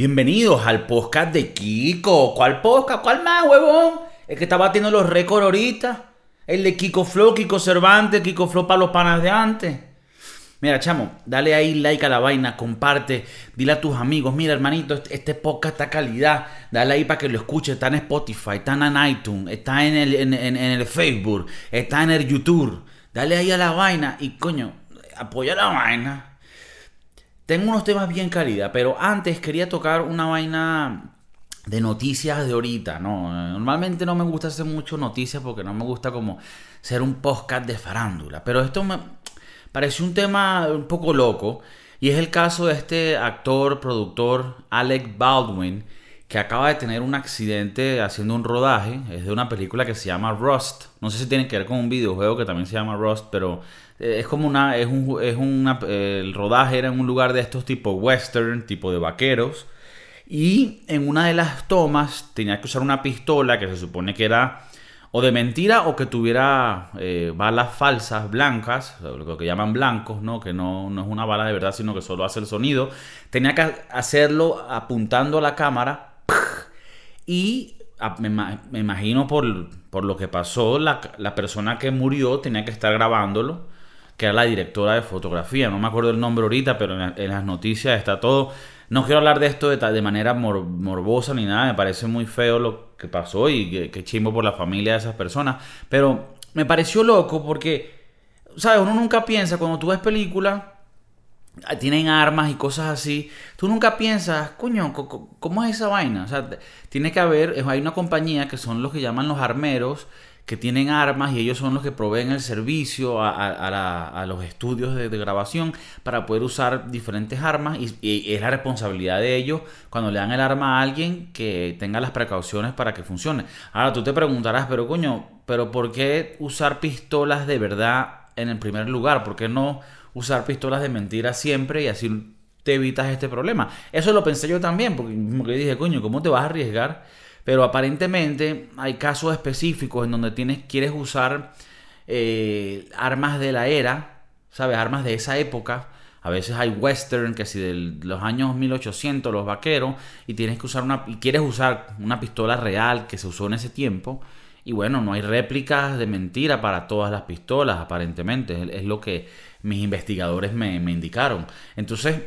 Bienvenidos al podcast de Kiko. ¿Cuál podcast? ¿Cuál más, huevón? El que está batiendo los récords ahorita. El de Kiko Flow, Kiko Cervantes, Kiko Flow para los panas de antes. Mira, chamo, dale ahí like a la vaina, comparte, dile a tus amigos, mira hermanito, este, este podcast está calidad, dale ahí para que lo escuche, está en Spotify, está en iTunes, está en el, en, en el Facebook, está en el YouTube, dale ahí a la vaina y coño, apoya la vaina. Tengo unos temas bien calidad, pero antes quería tocar una vaina de noticias de ahorita, ¿no? Normalmente no me gusta hacer mucho noticias porque no me gusta como ser un podcast de farándula, pero esto me pareció un tema un poco loco y es el caso de este actor, productor Alec Baldwin que acaba de tener un accidente haciendo un rodaje, es de una película que se llama Rust. No sé si tiene que ver con un videojuego que también se llama Rust, pero es como una es un es una el rodaje era en un lugar de estos tipo western, tipo de vaqueros. Y en una de las tomas tenía que usar una pistola que se supone que era o de mentira o que tuviera eh, balas falsas, blancas, lo que llaman blancos, ¿no? que no, no, es una bala de verdad, sino que solo hace el sonido. Tenía que hacerlo apuntando a la cámara y me, imagino por, lo que pasó, la, persona que murió tenía que estar grabándolo, que era la directora de fotografía, no me acuerdo el nombre ahorita, pero en las noticias está todo no quiero hablar de esto de, manera morbosa ni nada, me parece muy feo lo que pasó y que, chimbo por la familia de esas personas, pero me pareció loco porque, ¿sabes? Uno nunca piensa, cuando tú ves películas, ah, tienen armas y cosas así, tú nunca piensas, coño, ¿cómo es esa vaina? O sea, tiene que haber, hay una compañía que son los que llaman los armeros, que tienen armas y ellos son los que proveen el servicio a, los estudios de, grabación para poder usar diferentes armas y, es la responsabilidad de ellos cuando le dan el arma a alguien que tenga las precauciones para que funcione. Ahora tú te preguntarás, pero coño, pero ¿por qué usar pistolas de verdad en el primer lugar? ¿Por qué no usar pistolas de mentira siempre y así te evitas este problema? Eso lo pensé yo también, porque dije, coño, ¿cómo te vas a arriesgar? Pero aparentemente hay casos específicos en donde tienes, quieres usar eh, armas de la era, ¿sabes? Armas de esa época. A veces hay western, que si de los años 1800, los vaqueros, y tienes que usar una, y quieres usar una pistola real que se usó en ese tiempo. Y bueno, no hay réplicas de mentira para todas las pistolas, aparentemente. Es, lo que mis investigadores me, me indicaron. Entonces,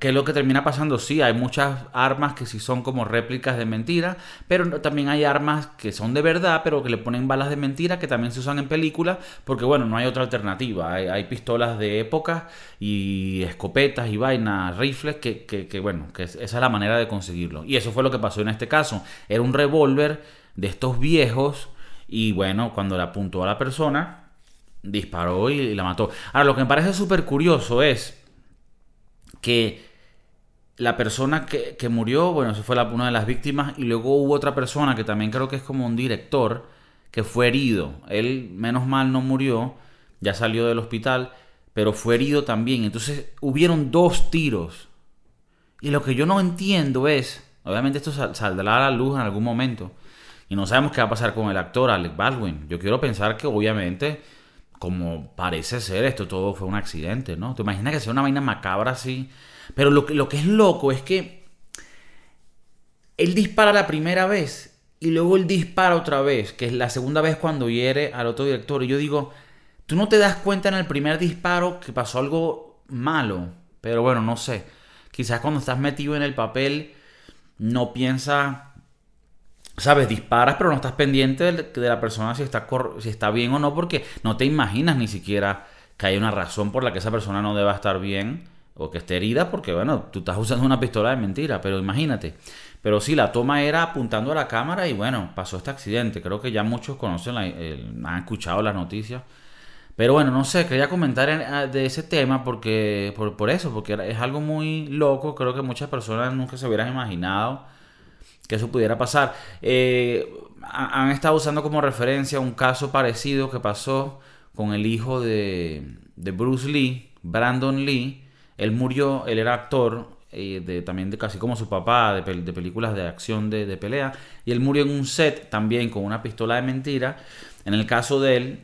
¿Qué es lo que termina pasando? Sí, hay muchas armas que sí son como réplicas de mentira, pero también hay armas que son de verdad, pero que le ponen balas de mentira que también se usan en películas, porque bueno, no hay otra alternativa. Hay, pistolas de época y escopetas y vainas, rifles, que, que, bueno, que esa es la manera de conseguirlo. Y eso fue lo que pasó en este caso. Era un revólver de estos viejos y bueno, cuando le apuntó a la persona, disparó y la mató. Ahora, lo que me parece súper curioso es que la persona que, murió, bueno, esa fue una de las víctimas, y luego hubo otra persona que también creo que es como un director, que fue herido. Él, menos mal, no murió, ya salió del hospital, pero fue herido también. Entonces, hubieron dos tiros. Y lo que yo no entiendo es, obviamente esto saldrá a la luz en algún momento, y no sabemos qué va a pasar con el actor Alec Baldwin. Yo quiero pensar que obviamente como parece ser, esto todo fue un accidente, ¿no? Te imaginas que sea una vaina macabra así. Pero lo que, es loco es que él dispara la primera vez y luego él dispara otra vez, que es la segunda vez cuando hiere al otro director. Y yo digo, tú no te das cuenta en el primer disparo que pasó algo malo. Pero bueno, no sé. Quizás cuando estás metido en el papel no piensas sabes, disparas, pero no estás pendiente de, la persona si está, bien o no, porque no te imaginas ni siquiera que hay una razón por la que esa persona no deba estar bien o que esté herida, porque bueno, tú estás usando una pistola de mentira, pero imagínate. Pero sí, la toma era apuntando a la cámara y bueno, pasó este accidente. Creo que ya muchos conocen, la, han escuchado las noticias. Pero bueno, no sé, quería comentar de ese tema porque por, por eso, porque es algo muy loco. Creo que muchas personas nunca se hubieran imaginado que eso pudiera pasar. Eh, han estado usando como referencia un caso parecido que pasó con el hijo de, de Bruce Lee, Brandon Lee. Él murió, él era actor, eh, también de casi como su papá, de, de películas de acción de, de, pelea. Y él murió en un set también con una pistola de mentira. En el caso de él,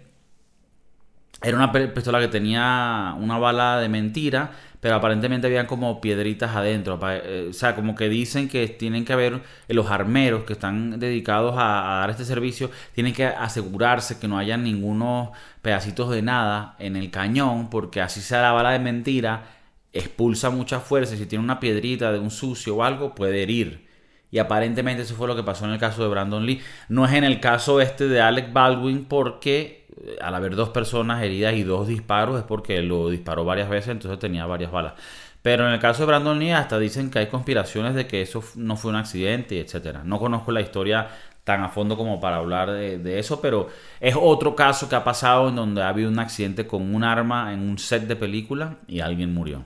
era una pistola que tenía una bala de mentira, pero aparentemente habían como piedritas adentro. Eh, o sea, como que dicen que tienen que haber eh, los armeros que están dedicados a, dar este servicio, tienen que asegurarse que no haya ningunos pedacitos de nada en el cañón, porque así sea la bala de mentira, expulsa mucha fuerza si tiene una piedrita de un sucio o algo, puede herir. Y aparentemente eso fue lo que pasó en el caso de Brandon Lee. No es en el caso este de Alec Baldwin porque al haber dos personas heridas y dos disparos es porque lo disparó varias veces, entonces tenía varias balas. Pero en el caso de Brandon Lee hasta dicen que hay conspiraciones de que eso no fue un accidente, etc. No conozco la historia tan a fondo como para hablar de, de, eso, pero es otro caso que ha pasado en donde ha habido un accidente con un arma en un set de película y alguien murió.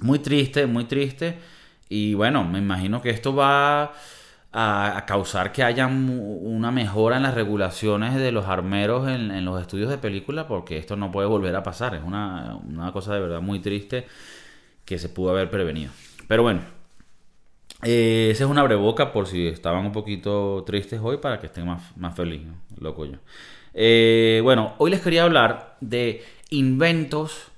Muy triste, muy triste. Y bueno, me imagino que esto va a, causar que haya una mejora en las regulaciones de los armeros en, los estudios de película, porque esto no puede volver a pasar. Es una, cosa de verdad muy triste que se pudo haber prevenido. Pero bueno, eh, esa es una breboca por si estaban un poquito tristes hoy para que estén más, más felices, loco yo. Eh, bueno, hoy les quería hablar de inventos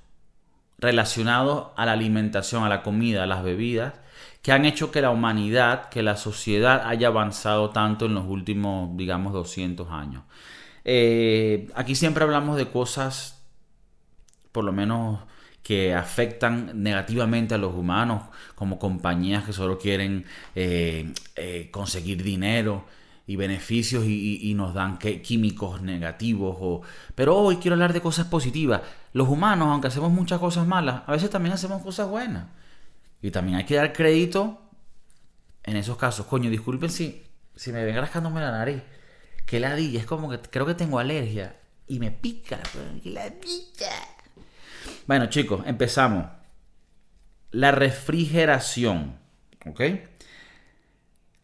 relacionados a la alimentación, a la comida, a las bebidas que han hecho que la humanidad, que la sociedad haya avanzado tanto en los últimos, digamos, 200 años. Eh, aquí siempre hablamos de cosas, por lo menos que afectan negativamente a los humanos, como compañías que solo quieren eh, eh, conseguir dinero y beneficios y, nos dan químicos negativos. Pero hoy quiero hablar de cosas positivas. Los humanos, aunque hacemos muchas cosas malas, a veces también hacemos cosas buenas. Y también hay que dar crédito en esos casos. Coño, disculpen si, si me ven rascándome la nariz. Que la di, es como que creo que tengo alergia. Y me pica. La pica. Bueno, chicos, empezamos. La refrigeración. ¿Ok?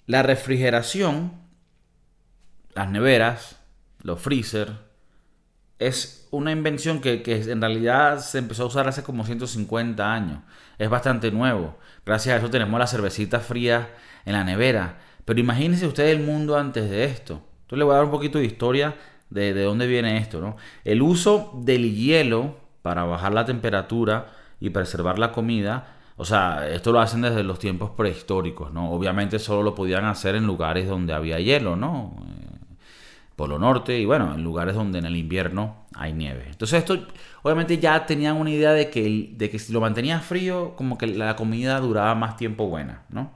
La refrigeración, las neveras, los freezer, es una invención que, que, en realidad se empezó a usar hace como 150 años. Es bastante nuevo. Gracias a eso tenemos las cervecitas frías en la nevera. Pero imagínense ustedes el mundo antes de esto. Entonces les voy a dar un poquito de historia de, de dónde viene esto. ¿no? El uso del hielo para bajar la temperatura y preservar la comida o sea, esto lo hacen desde los tiempos prehistóricos, ¿no? Obviamente solo lo podían hacer en lugares donde había hielo, ¿no? Polo Norte y bueno, en lugares donde en el invierno hay nieve. Entonces esto, obviamente ya tenían una idea de que, de que si lo mantenía frío, como que la comida duraba más tiempo buena, ¿no?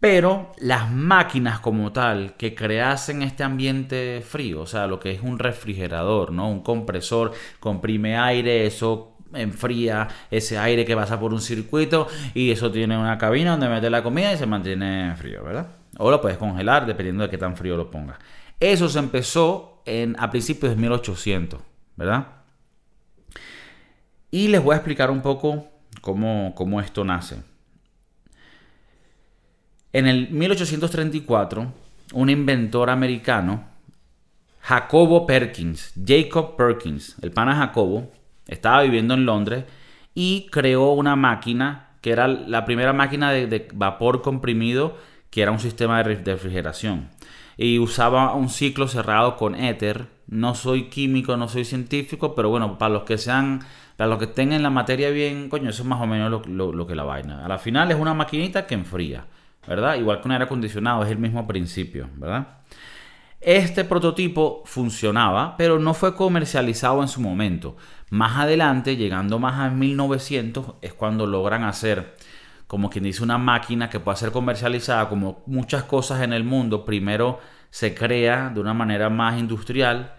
Pero las máquinas como tal que creasen este ambiente frío, o sea, lo que es un refrigerador, ¿no? Un compresor, comprime aire, eso enfría ese aire que pasa por un circuito y eso tiene una cabina donde mete la comida y se mantiene frío, ¿verdad? O lo puedes congelar dependiendo de qué tan frío lo pongas. Eso se empezó en, a principios de 1800, ¿verdad? Y les voy a explicar un poco cómo, cómo esto nace. En el 1834, un inventor americano, Jacobo Perkins, Jacob Perkins, el pana Jacobo, estaba viviendo en Londres y creó una máquina que era la primera máquina de vapor comprimido que era un sistema de refrigeración. Y usaba un ciclo cerrado con éter. No soy químico, no soy científico, pero bueno, para los que sean, para los que tengan la materia bien, coño, eso es más o menos lo, que la vaina. A la final es una maquinita que enfría, ¿verdad? Igual que un aire acondicionado, es el mismo principio, ¿verdad? Este prototipo funcionaba, pero no fue comercializado en su momento. Más adelante, llegando más a 1900, es cuando logran hacer como quien dice, una máquina que pueda ser comercializada, como muchas cosas en el mundo, primero se crea de una manera más industrial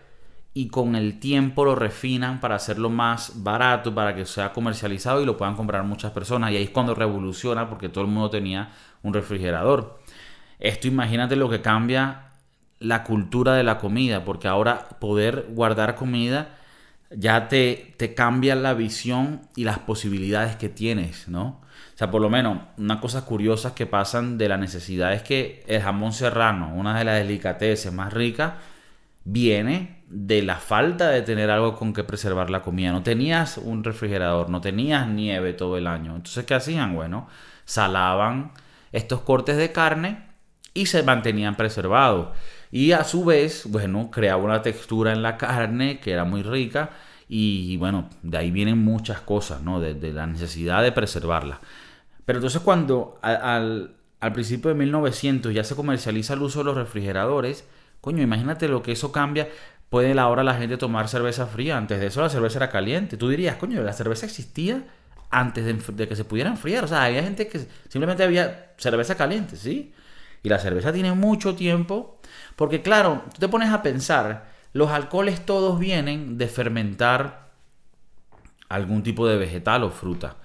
y con el tiempo lo refinan para hacerlo más barato, para que sea comercializado y lo puedan comprar muchas personas. Y ahí es cuando revoluciona porque todo el mundo tenía un refrigerador. Esto imagínate lo que cambia la cultura de la comida, porque ahora poder guardar comida ya te, te cambia la visión y las posibilidades que tienes, ¿no? O sea, por lo menos, una cosa curiosa que pasan de la necesidad es que el jamón serrano, una de las delicateces más ricas, viene de la falta de tener algo con que preservar la comida. No tenías un refrigerador, no tenías nieve todo el año. Entonces, ¿qué hacían? Bueno, salaban estos cortes de carne y se mantenían preservados. Y a su vez, bueno, creaba una textura en la carne que era muy rica Y bueno, de ahí vienen muchas cosas, ¿no? De, la necesidad de preservarla. Pero entonces cuando al, al principio de 1900 ya se comercializa el uso de los refrigeradores, coño, imagínate lo que eso cambia puede ahora la gente tomar cerveza fría. Antes de eso la cerveza era caliente. Tú dirías, coño, la cerveza existía antes de, que se pudiera enfriar. O sea, había gente que simplemente había cerveza caliente, ¿sí? Y la cerveza tiene mucho tiempo. Porque claro, tú te pones a pensar, los alcoholes todos vienen de fermentar algún tipo de vegetal o fruta.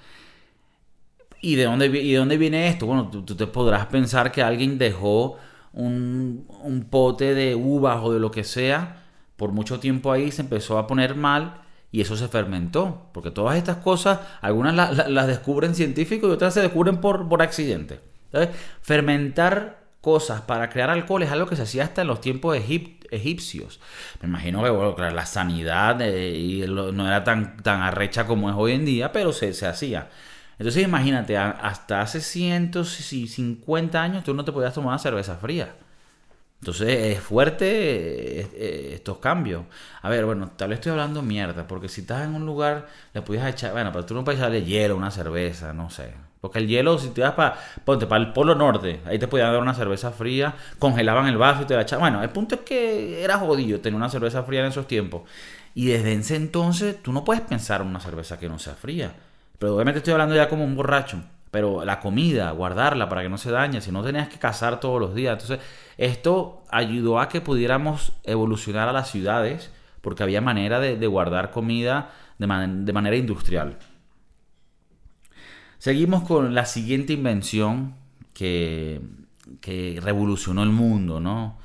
¿Y de dónde, y de dónde viene esto? Bueno, tú, te podrás pensar que alguien dejó un, un pote de uvas o de lo que sea por mucho tiempo ahí se empezó a poner mal y eso se fermentó. Porque todas estas cosas, algunas las descubren científicos y otras se descubren por, por accidente. Fermentar cosas para crear alcohol es algo que se hacía hasta en los tiempos egipcios. Me imagino que bueno, la sanidad eh, no era tan, tan arrecha como es hoy en día, pero se, se hacía. Entonces imagínate, hasta hace 150 años tú no te podías tomar cerveza fría. Entonces es fuerte eh, eh, estos cambios. A ver, bueno, tal vez estoy hablando mierda, porque si estás en un lugar, le puedes echar, bueno, pero tú no puedes echarle hielo, una cerveza, no sé. Porque el hielo, si te vas para, ponte, para el Polo Norte, ahí te podían dar una cerveza fría, congelaban el vaso y te la echaban. Bueno, el punto es que era jodido tener una cerveza fría en esos tiempos. Y desde ese entonces, tú no puedes pensar en una cerveza que no sea fría. Pero obviamente estoy hablando ya como un borracho. Pero la comida, guardarla para que no se dañe, si no tenías que cazar todos los días. Entonces, esto ayudó a que pudiéramos evolucionar a las ciudades porque había manera de, guardar comida de, manera industrial. Seguimos con la siguiente invención que, que revolucionó el mundo, ¿no?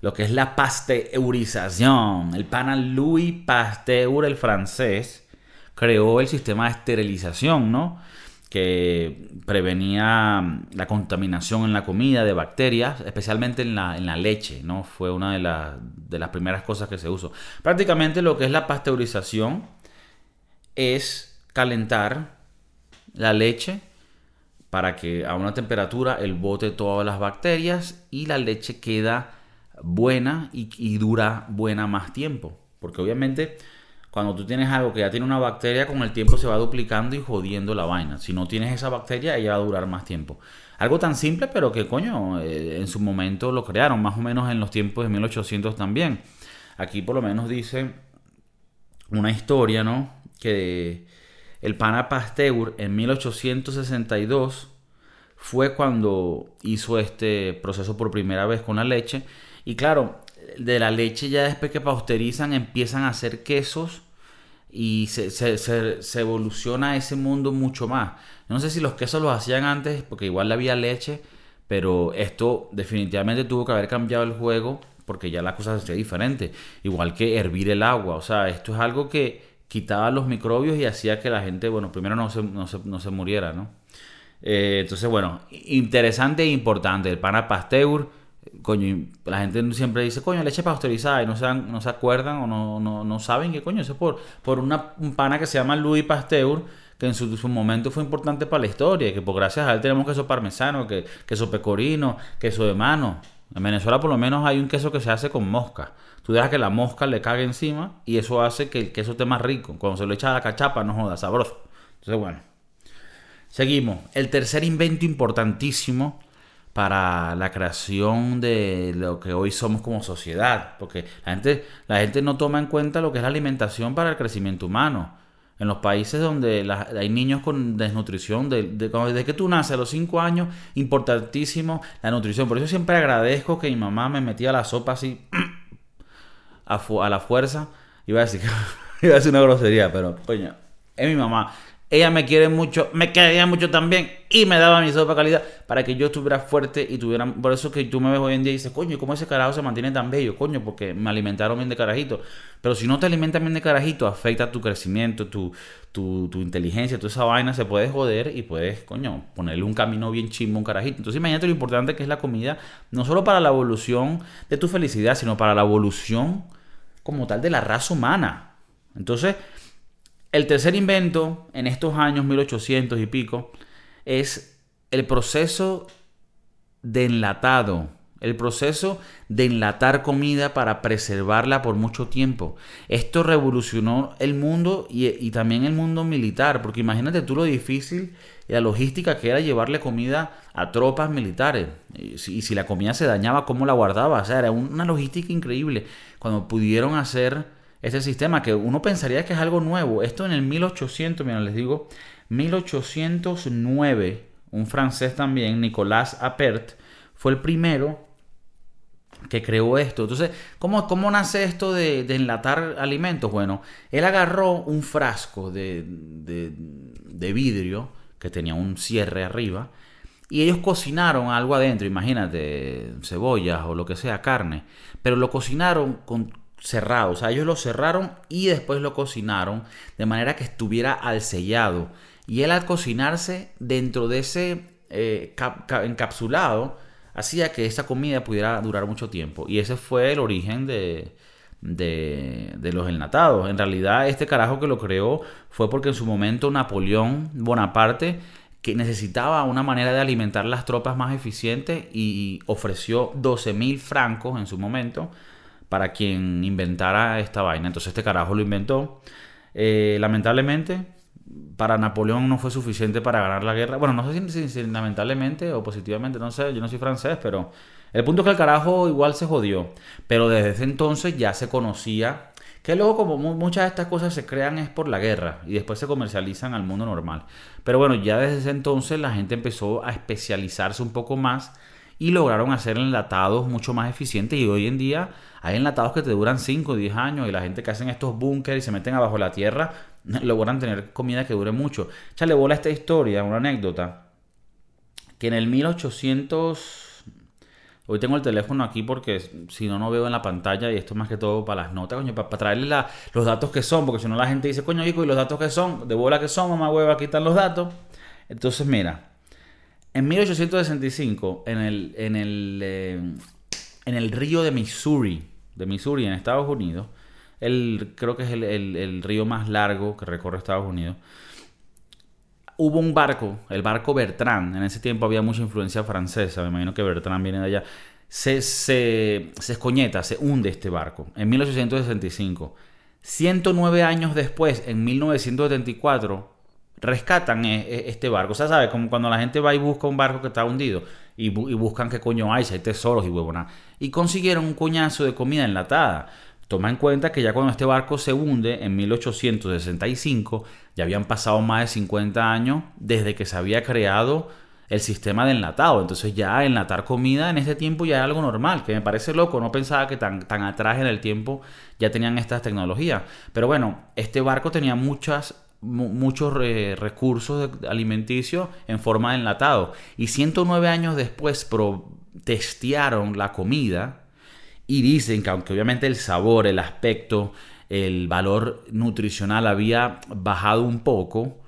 Lo que es la pasteurización. El pana Louis Pasteur, el francés, creó el sistema de esterilización, ¿no? que prevenía la contaminación en la comida de bacterias, especialmente en la, en la leche, ¿no? Fue una de, de, las primeras cosas que se usó. Prácticamente lo que es la pasteurización es calentar la leche para que a una temperatura el bote todas las bacterias y la leche queda buena y, y dura buena más tiempo. Porque obviamente cuando tú tienes algo que ya tiene una bacteria, con el tiempo se va duplicando y jodiendo la vaina. Si no tienes esa bacteria, ella va a durar más tiempo. Algo tan simple, pero que coño, eh, en su momento lo crearon, más o menos en los tiempos de 1800 también. Aquí por lo menos dice una historia, ¿no? Que el pana Pasteur en 1862 fue cuando hizo este proceso por primera vez con la leche. Y claro, de la leche ya después que pasteurizan empiezan a hacer quesos y se, evoluciona ese mundo mucho más. No sé si los quesos los hacían antes, porque igual había leche, pero esto definitivamente tuvo que haber cambiado el juego porque ya las cosas se hacían diferentes. Igual que hervir el agua, o sea, esto es algo que quitaba los microbios y hacía que la gente, bueno, primero no se, no se, no se muriera, ¿no? Eh, entonces, bueno, interesante e importante. El pana Pasteur coño, la gente siempre dice, coño, leche pasteurizada y no se, no se acuerdan o no, no, no saben que coño, eso es por, por una, un pana que se llama Louis Pasteur, que en su, momento fue importante para la historia, que por gracias a él tenemos queso parmesano, que, queso pecorino, queso de mano. En Venezuela por lo menos hay un queso que se hace con mosca. Tú dejas que la mosca le cague encima y eso hace que el queso esté más rico. Cuando se lo echa a la cachapa, no joda, sabroso. Entonces, bueno. Seguimos. El tercer invento importantísimo para la creación de lo que hoy somos como sociedad, porque la gente, la gente no toma en cuenta lo que es la alimentación para el crecimiento humano. En los países donde hay niños con desnutrición, de, desde que tú naces a los 5 años, importantísimo la nutrición. Por eso siempre agradezco que mi mamá me metía la sopa así a, a la fuerza. Iba a decir, iba a decir una grosería, pero coño, es mi mamá ella me quiere mucho, me quería mucho también y me daba mi sopa calidad para que yo estuviera fuerte y tuviera. Por eso que tú me ves hoy en día y dices, coño, ¿cómo ese carajo se mantiene tan bello? Coño, porque me alimentaron bien de carajito. Pero si no te alimentan bien de carajito, afecta tu crecimiento, tu, tu, tu inteligencia, toda esa vaina se puede joder y puedes, coño, ponerle un camino bien chimbo a un carajito. Entonces imagínate lo importante que es la comida, no solo para la evolución de tu felicidad, sino para la evolución como tal de la raza humana. Entonces el tercer invento en estos años 1800 y pico es el proceso de enlatado. el proceso de enlatar comida para preservarla por mucho tiempo. Esto revolucionó el mundo y, también el mundo militar, porque imagínate tú lo difícil y la logística que era llevarle comida a tropas militares. Si, y si la comida se dañaba, ¿cómo la guardaba? O sea, era una logística increíble. Cuando pudieron hacer este sistema, que uno pensaría que es algo nuevo. Esto en el 1800, mira, les digo, 1809, un francés también, Nicolas Appert, fue el primero que creó esto. Entonces, ¿cómo, cómo nace esto de, enlatar alimentos? Bueno, él agarró un frasco de, de, vidrio que tenía un cierre arriba y ellos cocinaron algo adentro, imagínate, cebollas o lo que sea, carne, pero lo cocinaron con cerrado, o sea, ellos lo cerraron y después lo cocinaron de manera que estuviera al sellado. Y él al cocinarse dentro de ese eh, encapsulado, hacía que esa comida pudiera durar mucho tiempo. Y ese fue el origen de, de, los enlatados. En realidad, este carajo que lo creó fue porque en su momento Napoleón Bonaparte que necesitaba una manera de alimentar las tropas más eficiente y ofreció 12 mil francos en su momento para quien inventara esta vaina. Entonces este carajo lo inventó. Eh, lamentablemente, para Napoleón no fue suficiente para ganar la guerra. Bueno, no sé si, lamentablemente o positivamente, no sé, yo no soy francés, pero el punto es que el carajo igual se jodió. Pero desde ese entonces ya se conocía que luego como muchas de estas cosas se crean es por la guerra y después se comercializan al mundo normal. Pero bueno, ya desde ese entonces la gente empezó a especializarse un poco más y lograron hacer enlatados mucho más eficientes y hoy en día hay enlatados que te duran 5 o 10 años y la gente que hacen estos búnkeres y se meten abajo la tierra logran tener comida que dure mucho. Chale bola esta historia, una anécdota, que en el 1800... Hoy tengo el teléfono aquí porque si no, no veo en la pantalla y esto es más que todo para las notas, coño, para, traerle los datos que son, porque si no la gente dice, coño, hijo, y los datos que son, de bola que son, mamá hueva, aquí están los datos. Entonces, mira, en 1865, en el, en el, eh, en el río de Missouri, de Missouri, en Estados Unidos, el, creo que es el, río más largo que recorre Estados Unidos, hubo un barco, el barco Bertrand, en ese tiempo había mucha influencia francesa, me imagino que Bertrand viene de allá, se, se, se escoñeta, se hunde este barco en 1865. 109 años después, en 1974, rescatan e, e, este barco. O sea, ¿sabes? Como cuando la gente va y busca un barco que está hundido y, buscan qué coño hay, si hay tesoros y huevona. Y consiguieron un coñazo de comida enlatada. Toma en cuenta que ya cuando este barco se hunde en 1865, ya habían pasado más de 50 años desde que se había creado el sistema de enlatado. Entonces ya enlatar comida en ese tiempo ya era algo normal, que me parece loco, no pensaba que tan, tan atrás en el tiempo ya tenían estas tecnologías. Pero bueno, este barco tenía muchas muchos recursos alimenticios en forma de enlatado. Y 109 años después testearon la comida y dicen que aunque obviamente el sabor, el aspecto, el valor nutricional había bajado un poco,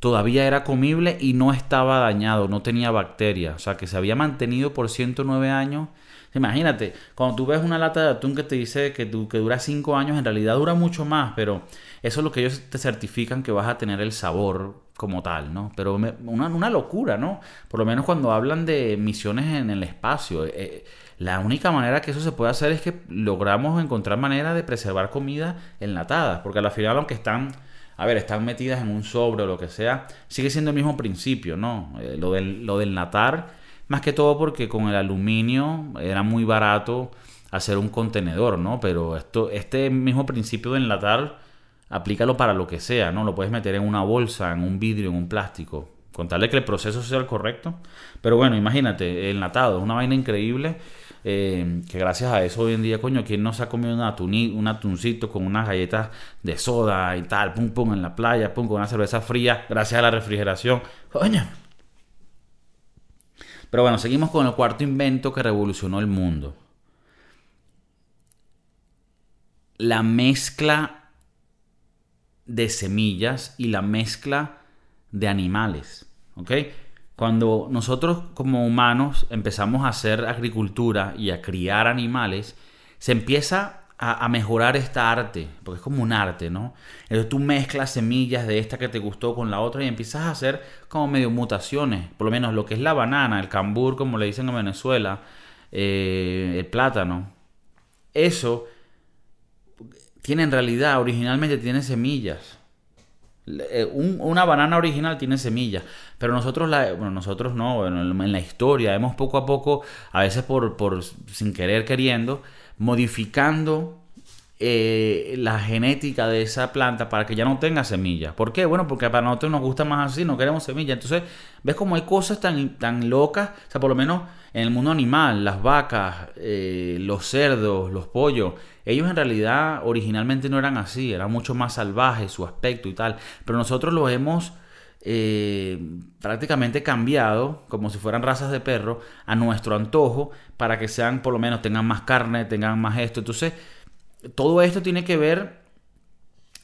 todavía era comible y no estaba dañado, no tenía bacterias. O sea, que se había mantenido por 109 años Imagínate, cuando tú ves una lata de atún que te dice que, que dura 5 años, en realidad dura mucho más, pero eso es lo que ellos te certifican que vas a tener el sabor como tal, ¿no? Pero una, locura, ¿no? Por lo menos cuando hablan de misiones en el espacio. Eh, eh, la única manera que eso se puede hacer es que logramos encontrar manera de preservar comida enlatada, porque al final aunque están a ver, están metidas en un sobre o lo que sea, sigue siendo el mismo principio, ¿no? Eh, lo, del, lo del natar más que todo porque con el aluminio era muy barato hacer un contenedor, ¿no? Pero esto, este mismo principio de enlatar, aplícalo para lo que sea, ¿no? Lo puedes meter en una bolsa, en un vidrio, en un plástico, con tal de que el proceso sea el correcto. Pero bueno, imagínate, enlatado, es una vaina increíble. Eh, que gracias a eso hoy en día, coño, ¿quién no se ha comido un, un atuncito con unas galletas de soda y tal, pum, pum, en la playa, pum, con una cerveza fría, gracias a la refrigeración? Coño, pero bueno, seguimos con el cuarto invento que revolucionó el mundo. La mezcla de semillas y la mezcla de animales. Cuando nosotros como humanos empezamos a hacer agricultura y a criar animales, se empieza a, mejorar esta arte, porque es como un arte, ¿no? Entonces tú mezclas semillas de esta que te gustó con la otra y empiezas a hacer como medio mutaciones, por lo menos lo que es la banana, el cambur, como le dicen en Venezuela, eh, el plátano. Eso tiene en realidad, originalmente tiene semillas. Eh, una banana original tiene semillas, pero nosotros, la, bueno, nosotros no, en, la historia hemos poco a poco, a veces por, por sin querer queriendo, modificando eh, la genética de esa planta para que ya no tenga semillas. ¿Por qué? Bueno, porque para nosotros nos gusta más así, no queremos semillas. Entonces, ves como hay cosas tan, tan locas, o sea, por lo menos en el mundo animal, las vacas, eh, los cerdos, los pollos, ellos en realidad originalmente no eran así, eran mucho más salvajes su aspecto y tal, pero nosotros los hemos... Eh, prácticamente cambiado, como si fueran razas de perro, a nuestro antojo, para que sean, por lo menos, tengan más carne, tengan más esto. Entonces, todo esto tiene que ver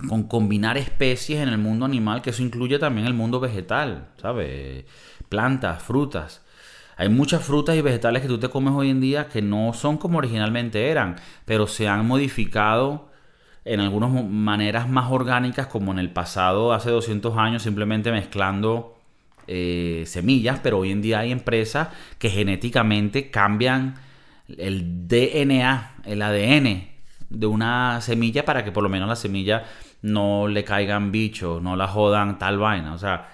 con combinar especies en el mundo animal, que eso incluye también el mundo vegetal, ¿sabes? Plantas, frutas. Hay muchas frutas y vegetales que tú te comes hoy en día que no son como originalmente eran, pero se han modificado en algunas maneras más orgánicas como en el pasado, hace 200 años, simplemente mezclando eh, semillas, pero hoy en día hay empresas que genéticamente cambian el DNA, el ADN de una semilla para que por lo menos la semilla no le caigan bichos, no la jodan tal vaina. O sea,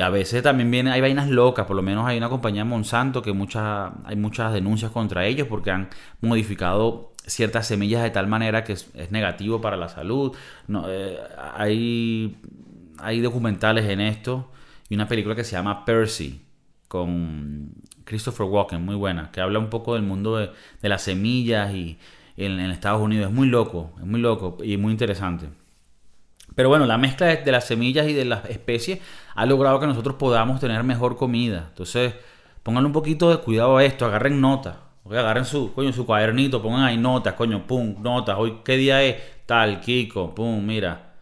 a veces también viene, hay vainas locas, por lo menos hay una compañía Monsanto que muchas, hay muchas denuncias contra ellos porque han modificado ciertas semillas de tal manera que es, negativo para la salud. Eh, hay, hay documentales en esto y una película que se llama Percy con Christopher Walken, muy buena, que habla un poco del mundo de, de las semillas y, en, Estados Unidos. Es muy loco, es muy loco y muy interesante. Pero bueno, la mezcla de, las semillas y de las especies ha logrado que nosotros podamos tener mejor comida. Entonces, pónganle un poquito de cuidado a esto, agarren notas. agarren su, coño, su cuadernito, pongan ahí notas, coño, pum, notas. Hoy, ¿qué día es? Tal, Kiko, pum, mira.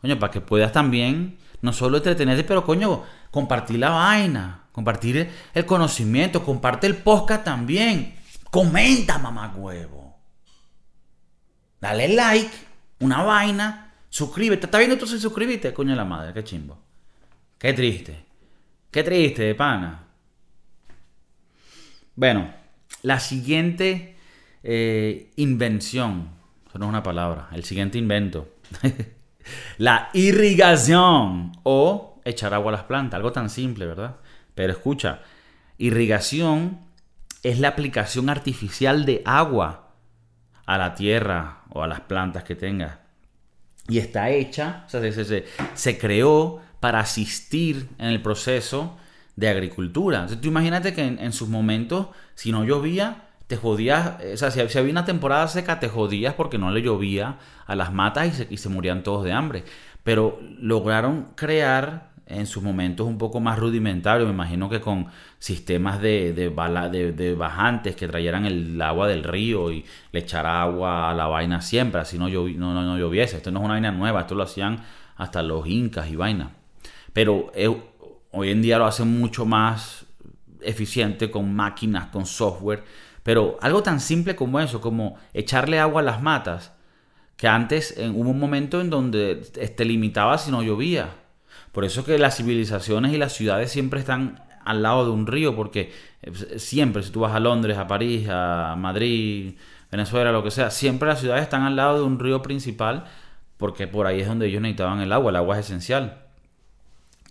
Coño, para que puedas también, no solo entretenerte, pero coño, compartir la vaina, compartir el conocimiento, comparte el podcast también. Comenta, mamá huevo. Dale like, una vaina, suscríbete. ¿Estás viendo si suscribiste? Coño de la madre, qué chimbo. Qué triste. Qué triste, pana. Bueno, la siguiente eh, invención. Eso no es una palabra. El siguiente invento. la irrigación o echar agua a las plantas. Algo tan simple, ¿verdad? Pero escucha, irrigación es la aplicación artificial de agua a la tierra o a las plantas que tenga. Y está hecha, o sea, se, creó para asistir en el proceso de agricultura. Entonces tú imagínate que en, sus momentos, si no llovía, te jodías, o sea, si, había una temporada seca, te jodías porque no le llovía a las matas y se, y se morían todos de hambre. Pero lograron crear en sus momentos un poco más rudimentarios, me imagino que con sistemas de, de, bajantes que trajeran el agua del río y le echara agua a la vaina siempre, así no, no, no, lloviese. Esto no es una vaina nueva, esto lo hacían hasta los incas y vaina. Pero eh, hoy en día lo hacen mucho más eficiente con máquinas, con software. Pero algo tan simple como eso, como echarle agua a las matas, que antes hubo un momento en donde te limitaba si no llovía por eso que las civilizaciones y las ciudades siempre están al lado de un río, porque eh, siempre, si tú vas a Londres, a París, a Madrid, Venezuela, lo que sea, siempre las ciudades están al lado de un río principal, porque por ahí es donde ellos necesitaban el agua, el agua es esencial.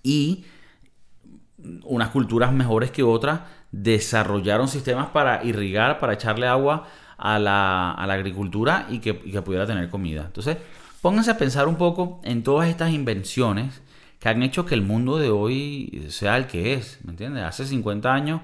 Y unas culturas mejores que otras desarrollaron sistemas para irrigar, para echarle agua a la, agricultura y que, que pudiera tener comida. Entonces, pónganse a pensar un poco en todas estas invenciones que han hecho que el mundo de hoy sea el que es, ¿me entiendes? Hace 50 años,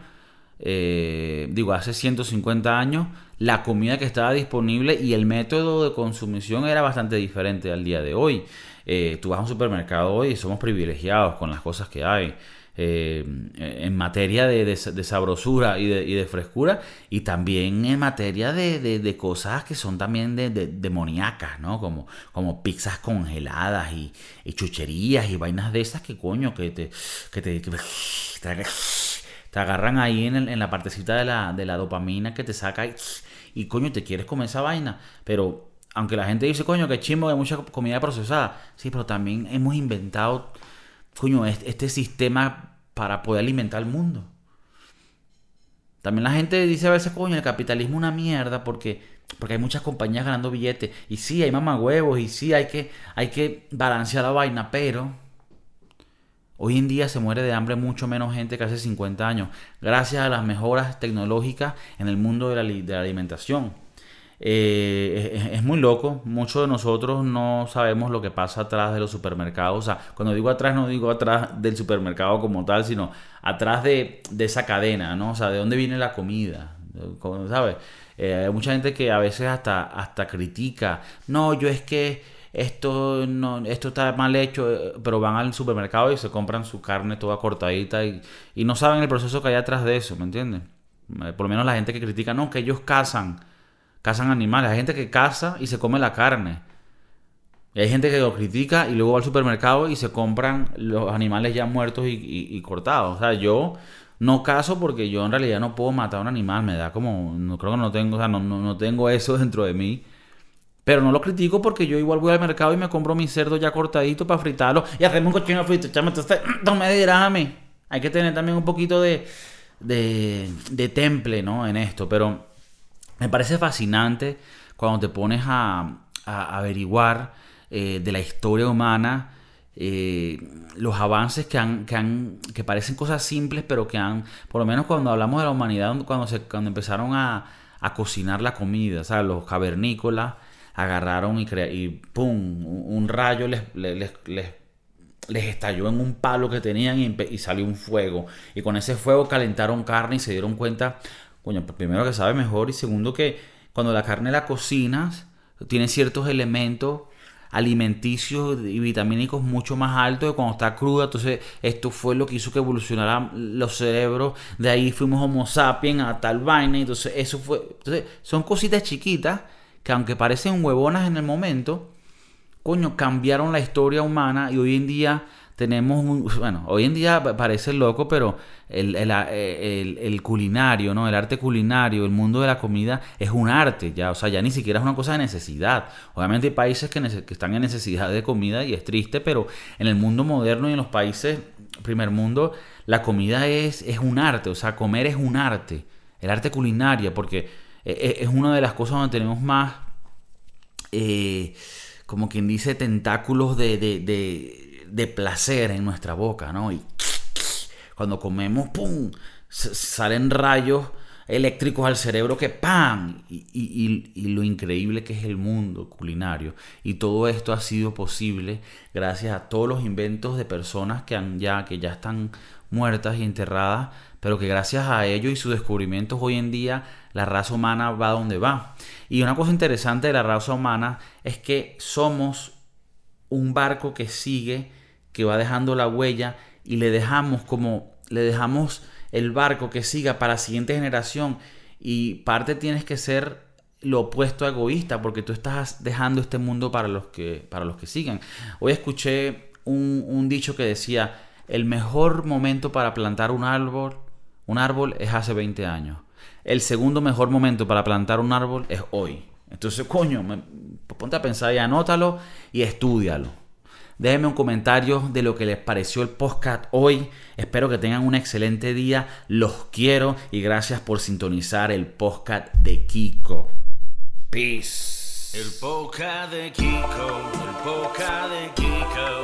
eh, digo, hace 150 años, la comida que estaba disponible y el método de consumición era bastante diferente al día de hoy. Eh, tú vas a un supermercado hoy y somos privilegiados con las cosas que hay. Eh, en materia de, sabrosura y de, frescura y también en materia de, cosas que son también de, demoníacas, ¿no? Como, como pizzas congeladas y, chucherías y vainas de esas que coño, que te, que te, te, agarran ahí en, la partecita de la, de la dopamina que te saca y, y coño, te quieres comer esa vaina, pero aunque la gente dice, coño, que chimbo, hay mucha comida procesada, sí, pero también hemos inventado coño, este, sistema para poder alimentar al mundo. También la gente dice a veces, coño, el capitalismo es una mierda porque, porque hay muchas compañías ganando billetes. Y sí, hay mamagüevos y sí, hay que, hay que balancear la vaina, pero hoy en día se muere de hambre mucho menos gente que hace 50 años, gracias a las mejoras tecnológicas en el mundo de la, de la alimentación. Eh, es, muy loco. Muchos de nosotros no sabemos lo que pasa atrás de los supermercados. O sea, cuando digo atrás, no digo atrás del supermercado como tal, sino atrás de, esa cadena, ¿no? O sea, de dónde viene la comida. ¿Sabes? Eh, hay mucha gente que a veces hasta, hasta critica. No, yo es que esto, no, esto está mal hecho, eh, pero van al supermercado y se compran su carne toda cortadita y, y no saben el proceso que hay atrás de eso, ¿me entiendes? Por lo menos la gente que critica, no, que ellos cazan cazan animales. Hay gente que caza y se come la carne. Y hay gente que lo critica y luego va al supermercado y se compran los animales ya muertos y, cortados. O sea, yo no caso porque yo en realidad no puedo matar a un animal. Me da como. No creo que no tengo. O sea, no, no, tengo eso dentro de mí. Pero no lo critico porque yo igual voy al mercado y me compro mi cerdo ya cortadito para fritarlo. Y hacemos un cochino frito. Chame, entonces, no me. Hay que tener también un poquito de, de, de temple, ¿no? En esto. Pero me parece fascinante cuando te pones a, averiguar eh, de la historia humana eh, los avances que han, que han que parecen cosas simples pero que han por lo menos cuando hablamos de la humanidad cuando se cuando empezaron a, cocinar la comida sea los cavernícolas agarraron y, y pum un, rayo les, les, les, estalló en un palo que tenían y, salió un fuego. Y con ese fuego calentaron carne y se dieron cuenta coño, pues primero que sabe mejor y segundo que cuando la carne la cocinas, tiene ciertos elementos alimenticios y vitamínicos mucho más altos de cuando está cruda. Entonces, esto fue lo que hizo que evolucionaran los cerebros. De ahí fuimos Homo sapiens a tal vaina. Entonces, eso fue. Entonces, son cositas chiquitas que, aunque parecen huevonas en el momento, coño, cambiaron la historia humana y hoy en día tenemos, bueno, hoy en día parece loco, pero el, el, culinario, ¿no? El arte culinario, el mundo de la comida es un arte, ya, o sea, ya ni siquiera es una cosa de necesidad. Obviamente hay países que, que están en necesidad de comida y es triste, pero en el mundo moderno y en los países primer mundo, la comida es, es un arte, o sea, comer es un arte, el arte culinario, porque e, e, es, una de las cosas donde tenemos más, eh, como quien dice, tentáculos de placer en nuestra boca, ¿no? Y cuando comemos, ¡pum! salen rayos eléctricos al cerebro que ¡pam! Y, lo increíble que es el mundo culinario. Y todo esto ha sido posible gracias a todos los inventos de personas que, han ya, que ya están muertas y enterradas, pero que gracias a ellos y sus descubrimientos hoy en día la raza humana va donde va. Y una cosa interesante de la raza humana es que somos un barco que sigue que va dejando la huella y le dejamos como le dejamos el barco que siga para la siguiente generación. Y parte tienes que ser lo opuesto a egoísta porque tú estás dejando este mundo para los que para los que sigan. Hoy escuché un, un dicho que decía el mejor momento para plantar un árbol un árbol es hace 20 años. El segundo mejor momento para plantar un árbol es hoy entonces coño ponte a pensar y anótalo y estudialo Déjenme un comentario de lo que les pareció el podcast hoy. Espero que tengan un excelente día. Los quiero y gracias por sintonizar el podcast de Kiko. Peace. El podcast de Kiko, el podcast de Kiko.